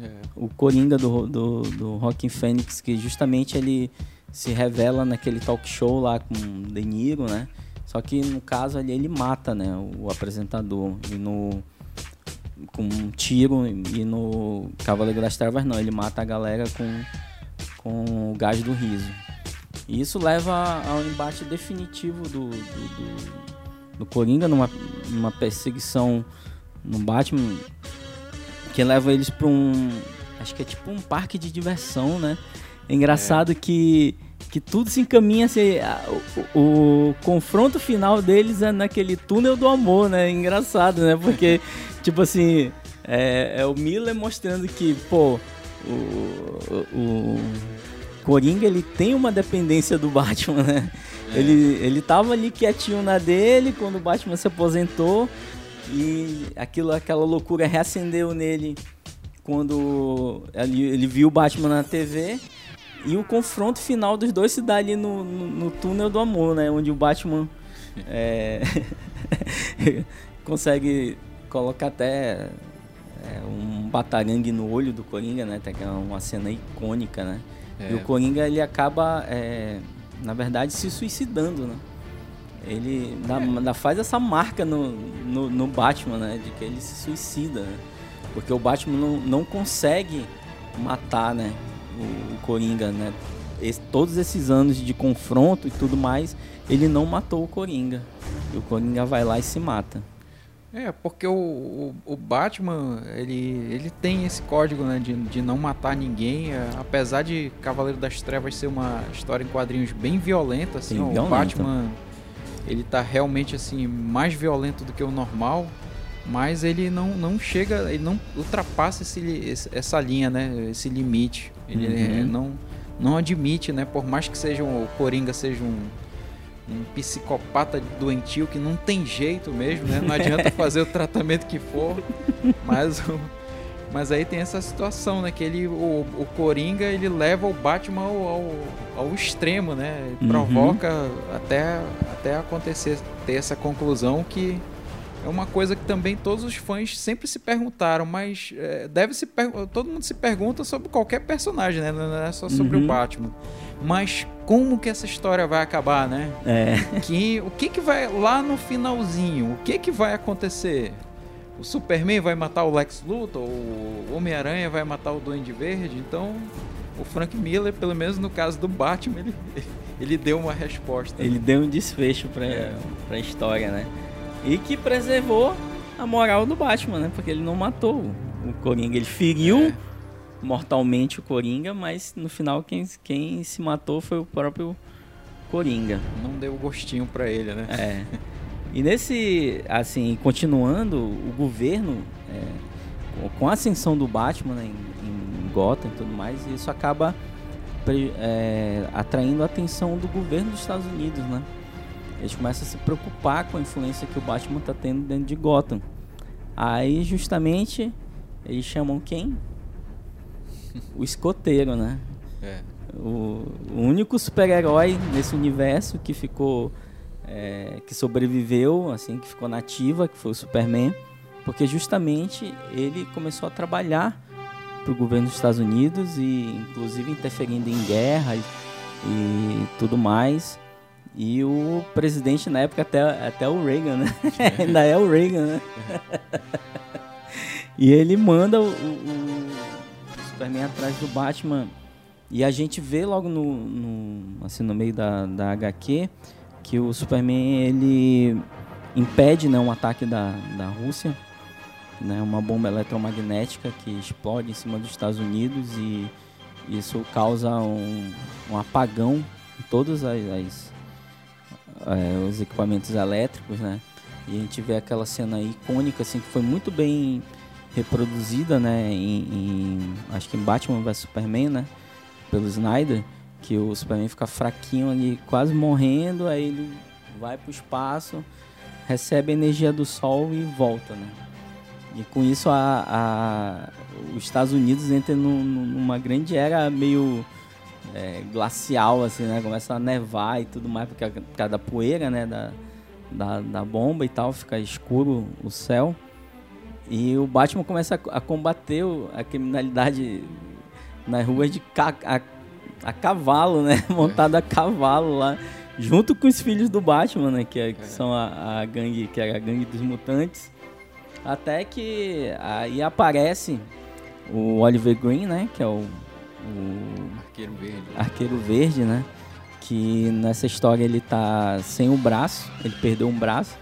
É. O Coringa do, do, do Rockin' Fênix, que justamente ele se revela naquele talk show lá com De Niro, né? Só que no caso ali ele mata, né, o apresentador. E no com um tiro e no Cavaleiro das Trevas não, ele mata a galera com, com o gás do riso. E isso leva ao embate definitivo do, do, do, do Coringa numa, numa perseguição no Batman que leva eles para um. Acho que é tipo um parque de diversão, né? É engraçado é. que que tudo se encaminha assim, o, o, o, confronto final deles é naquele túnel do amor, né? Engraçado, né? Porque Tipo assim, É, é o Miller mostrando que, pô, o, o Coringa ele tem uma dependência do Batman, né? É. Ele, ele tava ali quietinho na dele quando o Batman se aposentou e aquilo, aquela loucura reacendeu nele quando ele, ele viu o Batman na TV e o confronto final dos dois se dá ali no, no, no túnel do amor, né? Onde o Batman é, consegue colocar até é, um batarangue no olho do Coringa, né? Tem uma cena icônica, né? É. E o Coringa ele acaba, é, na verdade, se suicidando, né? Ele ainda, faz essa marca no, no, no, Batman, né? De que ele se suicida, né? Porque o Batman não, não consegue matar, né? O, o Coringa, né? Esse, todos esses anos de confronto e tudo mais, ele não matou o Coringa. E o Coringa vai lá e se mata. É, porque o, o, o, Batman, ele, ele tem esse código, né, de, de não matar ninguém, é, apesar de Cavaleiro das Trevas ser uma história em quadrinhos bem violenta, assim, ó, o Batman, ele tá realmente, assim, mais violento do que o normal, mas ele não, não chega, ele não ultrapassa esse, essa linha, né, esse limite, ele uhum. não, não admite, né, por mais que seja um, o Coringa seja um um psicopata doentio que não tem jeito mesmo, né? Não adianta fazer o tratamento que for, mas mas aí tem essa situação, né? Que ele, o, o Coringa, ele leva o Batman ao, ao, ao extremo, né? Uhum. Provoca até, até acontecer, ter essa conclusão que é uma coisa que também todos os fãs sempre se perguntaram, mas é, deve se todo mundo se pergunta sobre qualquer personagem, né? Não é só sobre uhum. o Batman. Mas como que essa história vai acabar, né? É. Que, o que que vai lá no finalzinho? O que que vai acontecer? O Superman vai matar o Lex Luthor? O Homem-Aranha vai matar o Duende Verde? Então, o Frank Miller, pelo menos no caso do Batman, ele, ele deu uma resposta. Ele deu um desfecho para é. a história, né? E que preservou a moral do Batman, né? Porque ele não matou o Coringa, ele feriu é mortalmente o Coringa, mas no final quem, quem se matou foi o próprio Coringa. Não deu gostinho para ele, né? É. E nesse, assim, continuando, o governo, é, com a ascensão do Batman né, em, em Gotham e tudo mais, isso acaba é, atraindo a atenção do governo dos Estados Unidos, né? Eles começam a se preocupar com a influência que o Batman está tendo dentro de Gotham. Aí, justamente, eles chamam quem? o escoteiro, né? É. O, o único super-herói nesse universo que ficou. É, que sobreviveu, assim, que ficou nativa, que foi o Superman, porque justamente ele começou a trabalhar para o governo dos Estados Unidos e, inclusive, interferindo em guerra e, e tudo mais. E o presidente na época até, até o Reagan, né? Ainda é o Reagan, né? e ele manda o, o, Superman atrás do Batman. E a gente vê logo no, no, assim, no meio da, da HQ que o Superman ele impede né, um ataque da, da Rússia, né, uma bomba eletromagnética que explode em cima dos Estados Unidos e isso causa um, um apagão em todos as, as é, os equipamentos elétricos, né? E a gente vê aquela cena icônica assim que foi muito bem reproduzida, né, em, em, acho que em Batman vs Superman, né, pelo Snyder, que o Superman fica fraquinho ali, quase morrendo, aí ele vai pro espaço, recebe a energia do Sol e volta, né. E com isso a, a os Estados Unidos entram numa grande era meio é, glacial, assim, né, começa a nevar e tudo mais, porque por causa da poeira, né, da, da, da bomba e tal, fica escuro o céu. E o Batman começa a, combater a criminalidade nas ruas de ca, a, a, cavalo, né? Montado a cavalo lá, junto com os filhos do Batman, né? Que, é, que é. são a, a, gangue, que é a gangue dos mutantes. Até que aí aparece o Oliver Green, né? Que é o, o Arqueiro Verde. Arqueiro Verde, né? Que nessa história ele tá sem o braço, ele perdeu um braço.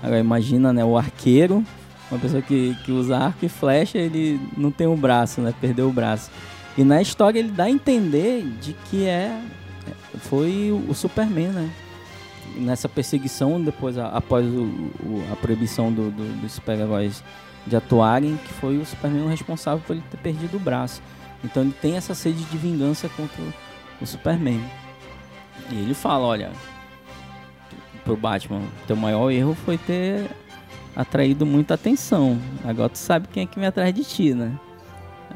Agora imagina, né? O arqueiro uma pessoa que, que usa arco e flecha, ele não tem o um braço, né? Perdeu o braço. E na história ele dá a entender de que é foi o Superman, né? Nessa perseguição depois a, após o, o, a proibição do, do, dos super-heróis de atuarem, que foi o Superman responsável por ele ter perdido o braço. Então ele tem essa sede de vingança contra o, Superman. E ele fala, olha, pro Batman, teu maior erro foi ter atraído muita atenção. Agora tu sabe quem é que vem atrás de ti, né?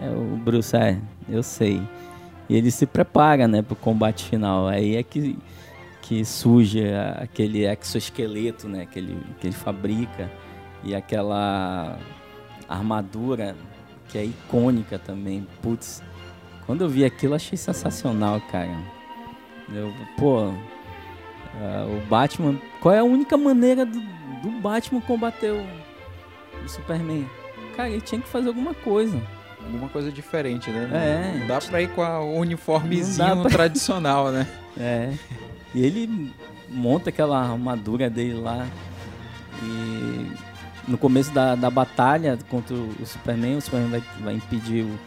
É o Bruce, é, eu sei. E ele se prepara, né, pro combate final. Aí é que, que surge aquele exoesqueleto, né, que ele, que ele fabrica. E aquela armadura que é icônica também. Putz, quando eu vi aquilo achei sensacional, cara. Eu, pô, uh, o Batman. Qual é a única maneira do, do Batman combater o, o Superman? Cara, ele tinha que fazer alguma coisa alguma coisa diferente, né? É. Não dá pra ir com o uniformezinho pra... tradicional, né? É. E ele monta aquela armadura dele lá. E no começo da, da batalha contra o Superman, o Superman vai, vai impedir o.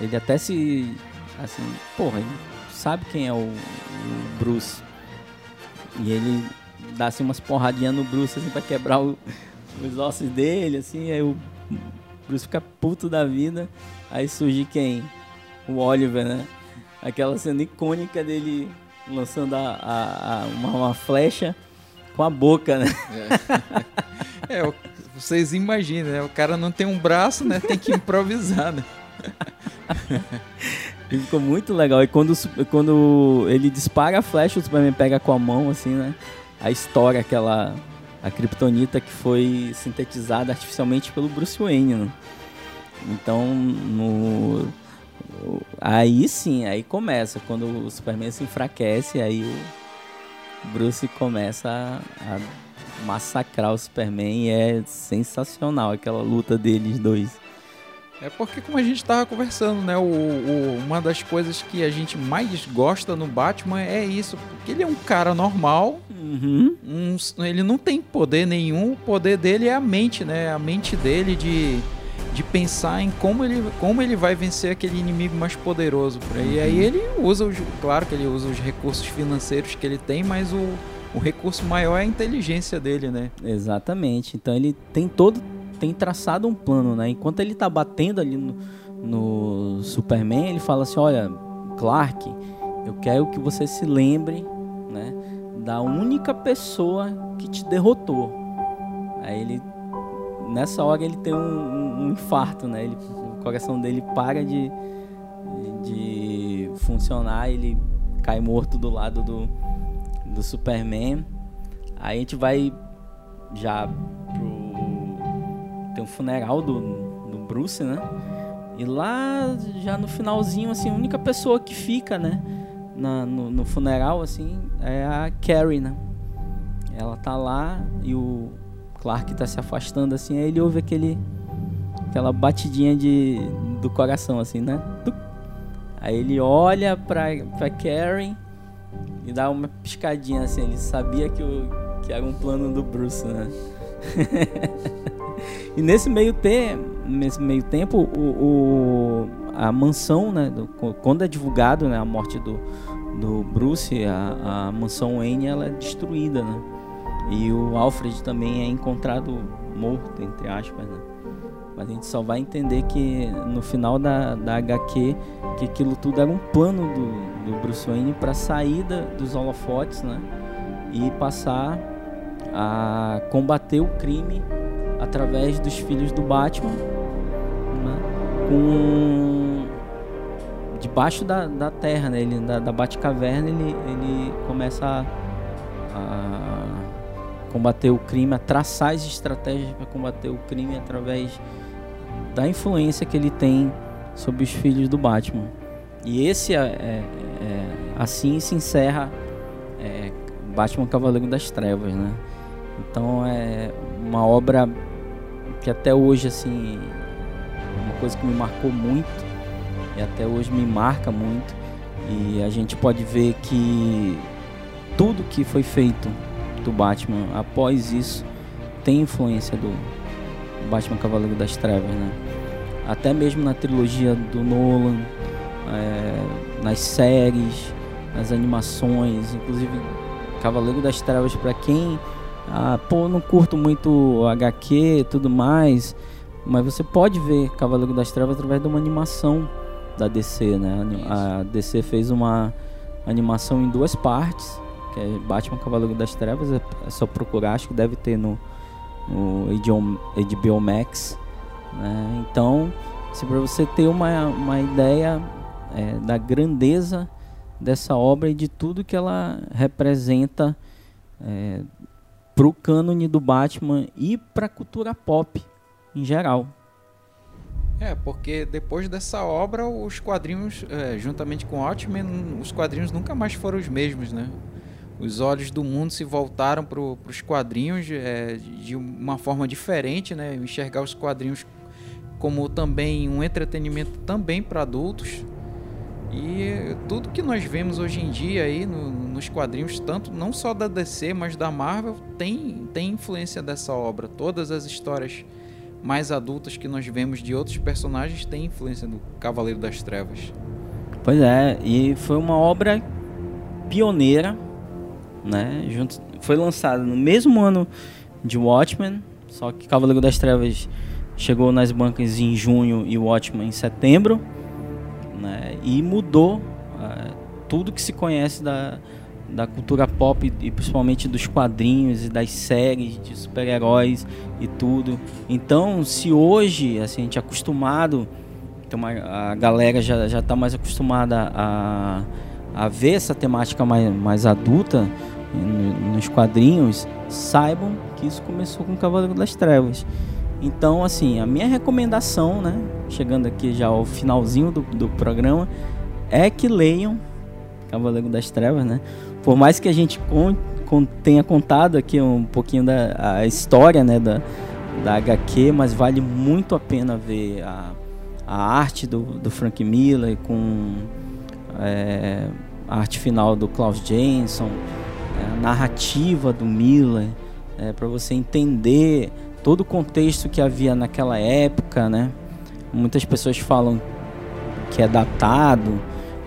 Ele até se. Assim, porra, ele sabe quem é o, o Bruce. E ele dá assim umas porradinhas no Bruce assim pra quebrar o, os ossos dele, assim, aí o Bruce fica puto da vida. Aí surge quem? O Oliver, né? Aquela cena icônica dele lançando a, a, a uma, uma, flecha com a boca, né? É, é vocês imaginam, né? O cara não tem um braço, né? Tem que improvisar, né? e ficou muito legal. E quando, quando ele dispara a flecha, o Superman pega com a mão, assim, né? A história, aquela a kryptonita que foi sintetizada artificialmente pelo Bruce Wayne. Né? Então, no aí sim, aí começa quando o Superman se enfraquece, aí o Bruce começa a, a massacrar o Superman e é sensacional aquela luta deles dois. É porque, como a gente estava conversando, né? O, o, uma das coisas que a gente mais gosta no Batman é isso. Porque ele é um cara normal. Uhum. Um, ele não tem poder nenhum. O poder dele é a mente, né? A mente dele de, de pensar em como ele, como ele vai vencer aquele inimigo mais poderoso por aí. Uhum. E aí ele usa, os, claro que ele usa os recursos financeiros que ele tem, mas o, o recurso maior é a inteligência dele, né? Exatamente. Então ele tem todo tem traçado um plano, né? Enquanto ele tá batendo ali no, no Superman, ele fala assim: Olha, Clark, eu quero que você se lembre, né? Da única pessoa que te derrotou. Aí ele, nessa hora, ele tem um, um, um infarto, né? Ele, o coração dele para de, de funcionar, ele cai morto do lado do, do Superman. Aí a gente vai já pro tem um funeral do, do Bruce, né? E lá, já no finalzinho, assim, a única pessoa que fica, né? Na, no, no, funeral, assim, é a Carrie, né? Ela tá lá e o Clark tá se afastando, assim, aí ele ouve aquele... Aquela batidinha de, do coração, assim, né? Aí ele olha pra, pra Carrie e dá uma piscadinha, assim. Ele sabia que, o, que era um plano do Bruce, né? E nesse meio, te, nesse meio tempo, o, o, a mansão, né, do, quando é divulgado né, a morte do, do Bruce, a, a mansão Wayne ela é destruída, né? E o Alfred também é encontrado morto, entre aspas, né? Mas a gente só vai entender que no final da, da HQ que aquilo tudo era um plano do, do Bruce Wayne para saída dos holofotes, né? E passar a combater o crime através dos filhos do Batman, né? debaixo da, da terra, né? Ele, da, da Batcaverna, ele, ele começa a combater o crime, a traçar as estratégias para combater o crime através da influência que ele tem sobre os filhos do Batman. E esse é, é, é assim se encerra é, Batman Cavaleiro das Trevas, né? Então é uma obra que até hoje assim uma coisa que me marcou muito e até hoje me marca muito e a gente pode ver que tudo que foi feito do Batman após isso tem influência do Batman Cavaleiro das Trevas, né? Até mesmo na trilogia do Nolan, é, nas séries, nas animações, inclusive Cavaleiro das Trevas, para quem ah, pô, não curto muito HQ e tudo mais, mas você pode ver Cavaleiro das Trevas através de uma animação da DC, né? A DC fez uma animação em duas partes, que é Batman Cavaleiro das Trevas, é, é só procurar, acho que deve ter no, no HBO Max. Né? Então, assim, para você ter uma, uma ideia é, da grandeza dessa obra e de tudo que ela representa é, para o cânone do Batman e para a cultura pop em geral. É, porque depois dessa obra, os quadrinhos, é, juntamente com Watchmen, os quadrinhos nunca mais foram os mesmos, né? Os olhos do mundo se voltaram para os quadrinhos é, de uma forma diferente, né? Enxergar os quadrinhos como também um entretenimento também para adultos. E tudo que nós vemos hoje em dia aí no, nos quadrinhos, tanto não só da DC, mas da Marvel, tem, tem influência dessa obra. Todas as histórias mais adultas que nós vemos de outros personagens têm influência do Cavaleiro das Trevas. Pois é, e foi uma obra pioneira, né? Junto, foi lançada no mesmo ano de Watchmen, só que Cavaleiro das Trevas chegou nas bancas em junho e Watchmen em setembro né? E mudou uh, tudo que se conhece da, da cultura pop e principalmente dos quadrinhos e das séries de super-heróis e tudo. Então, se hoje assim, a gente é acostumado, então a galera já já está mais acostumada a, a ver essa temática mais, mais adulta nos quadrinhos, saibam que isso começou com o Cavaleiro das Trevas. Então, assim, a minha recomendação, né, chegando aqui já ao finalzinho do, do programa, é que leiam Cavaleiro das Trevas, né? Por mais que a gente con, con, tenha contado aqui um pouquinho da a história, né, da, da HQ, mas vale muito a pena ver a, a arte do, do Frank Miller com é, a arte final do Klaus Jensen, é, a narrativa do Miller, é, para você entender todo o contexto que havia naquela época, né? Muitas pessoas falam que é datado,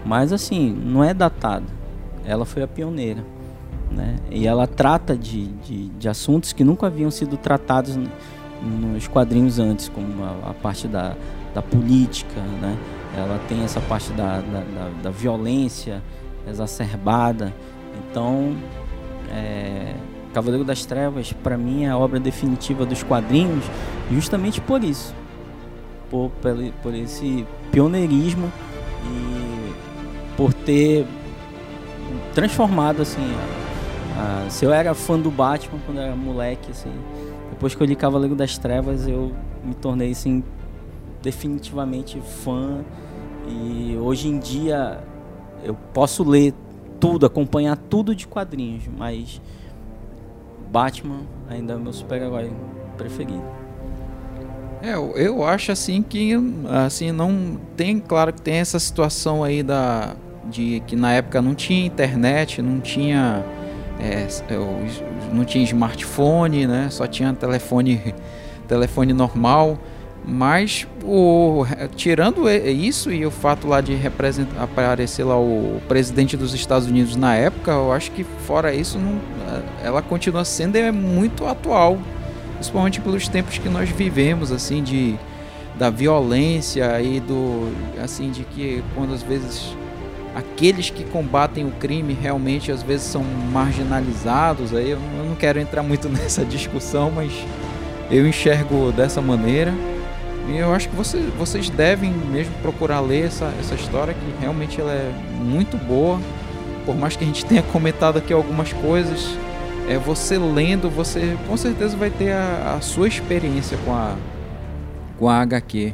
mas assim, não é datado. Ela foi a pioneira, né? E ela trata de, de, de assuntos que nunca haviam sido tratados nos quadrinhos antes, como a, a parte da, da política, né? Ela tem essa parte da, da, da, da violência exacerbada. Então, é, Cavaleiro das Trevas, para mim, é a obra definitiva dos quadrinhos, justamente por isso. Por, por esse pioneirismo e por ter transformado assim. A, a, se eu era fã do Batman quando era moleque, assim, depois que eu li Cavaleiro das Trevas, eu me tornei assim definitivamente fã e hoje em dia eu posso ler tudo, acompanhar tudo de quadrinhos, mas Batman ainda é o meu super-herói preferido. É, eu, eu acho assim que assim não tem, claro que tem essa situação aí da de que na época não tinha internet, não tinha é, não tinha smartphone, né? Só tinha telefone telefone normal. Mas o, tirando isso e o fato lá de aparecer lá o presidente dos Estados Unidos na época, eu acho que fora isso não, ela continua sendo é muito atual, principalmente pelos tempos que nós vivemos assim de da violência e do assim de que quando às vezes aqueles que combatem o crime realmente às vezes são marginalizados aí eu não quero entrar muito nessa discussão, mas eu enxergo dessa maneira. E eu acho que você, vocês devem mesmo procurar ler essa, essa história, que realmente ela é muito boa. Por mais que a gente tenha comentado aqui algumas coisas, é você lendo, você com certeza vai ter a, a sua experiência com a, com a HQ.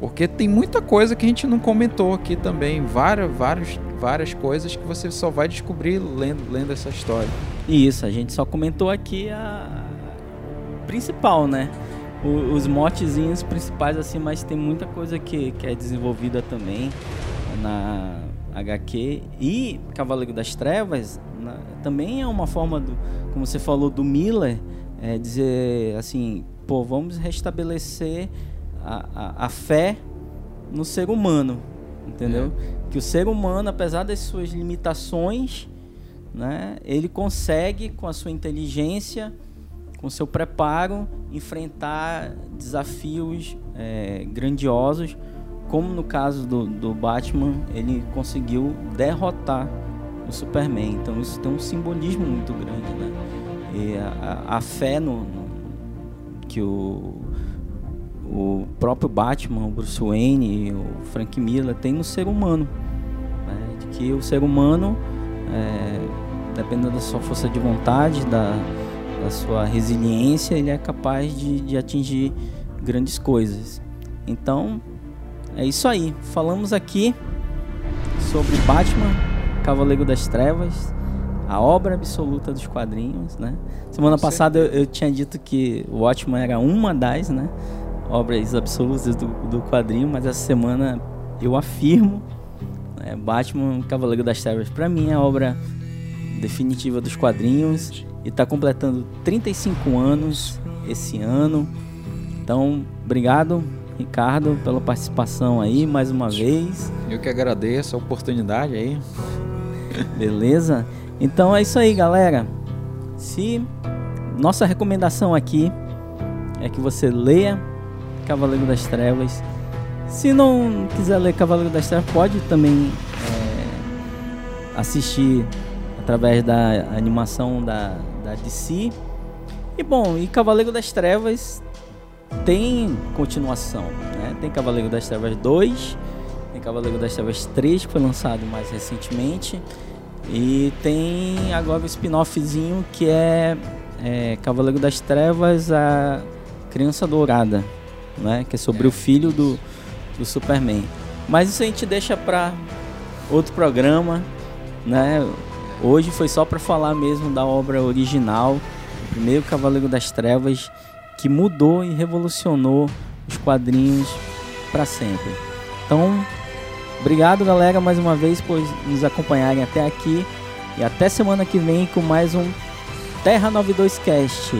Porque tem muita coisa que a gente não comentou aqui também. Várias, várias, várias coisas que você só vai descobrir lendo, lendo essa história. Isso, a gente só comentou aqui a principal, né? Os motezinhos principais, assim, mas tem muita coisa que, que é desenvolvida também na HQ. E Cavaleiro das Trevas na, também é uma forma, do, como você falou, do Miller, é dizer assim, pô, vamos restabelecer a, a, a fé no ser humano, entendeu? É. Que o ser humano, apesar das suas limitações, né, ele consegue, com a sua inteligência, com seu preparo, enfrentar desafios é, grandiosos, como no caso do, do Batman, ele conseguiu derrotar o Superman. Então isso tem um simbolismo muito grande, né? E a, a fé no, no, que o, o próprio Batman, o Bruce Wayne, o Frank Miller tem no ser humano, né? de que o ser humano, é, dependendo da sua força de vontade, da, da sua resiliência, ele é capaz de, de atingir grandes coisas. Então é isso aí. Falamos aqui sobre Batman, Cavaleiro das Trevas, a obra absoluta dos quadrinhos, né? Semana Com passada eu, eu, tinha dito que o Watchmen era uma das, né, obras absolutas do, do quadrinho, mas essa semana eu afirmo, né, Batman, Cavaleiro das Trevas, para mim é a obra definitiva dos quadrinhos e está completando 35 anos esse ano. Então, obrigado Ricardo, pela participação aí mais uma vez. Eu que agradeço a oportunidade aí. Beleza? Então é isso aí, galera. Se nossa recomendação aqui é que você leia Cavaleiro das Trevas. Se não quiser ler Cavaleiro das Trevas, pode também é, assistir através da animação da, da DC. E bom, e Cavaleiro das Trevas tem continuação, né? Tem Cavaleiro das Trevas 2, tem Cavaleiro das Trevas 3 que foi lançado mais recentemente e tem agora o spin-offzinho que é, é, Cavaleiro das Trevas a Criança Dourada, né? Que é sobre é. o filho do, do Superman. Mas isso a gente deixa para outro programa, né? Hoje foi só para falar mesmo da obra original, o primeiro Cavaleiro das Trevas que mudou e revolucionou os quadrinhos para sempre. Então, obrigado galera mais uma vez por nos acompanharem até aqui e até semana que vem com mais um Terra 92 Cast.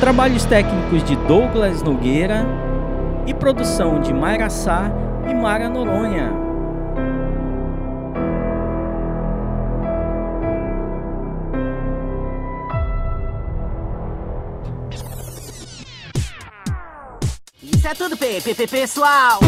Trabalhos técnicos de Douglas Nogueira e produção de Mayra Sá e Mara Noronha. Isso é tudo, P, P, P pessoal.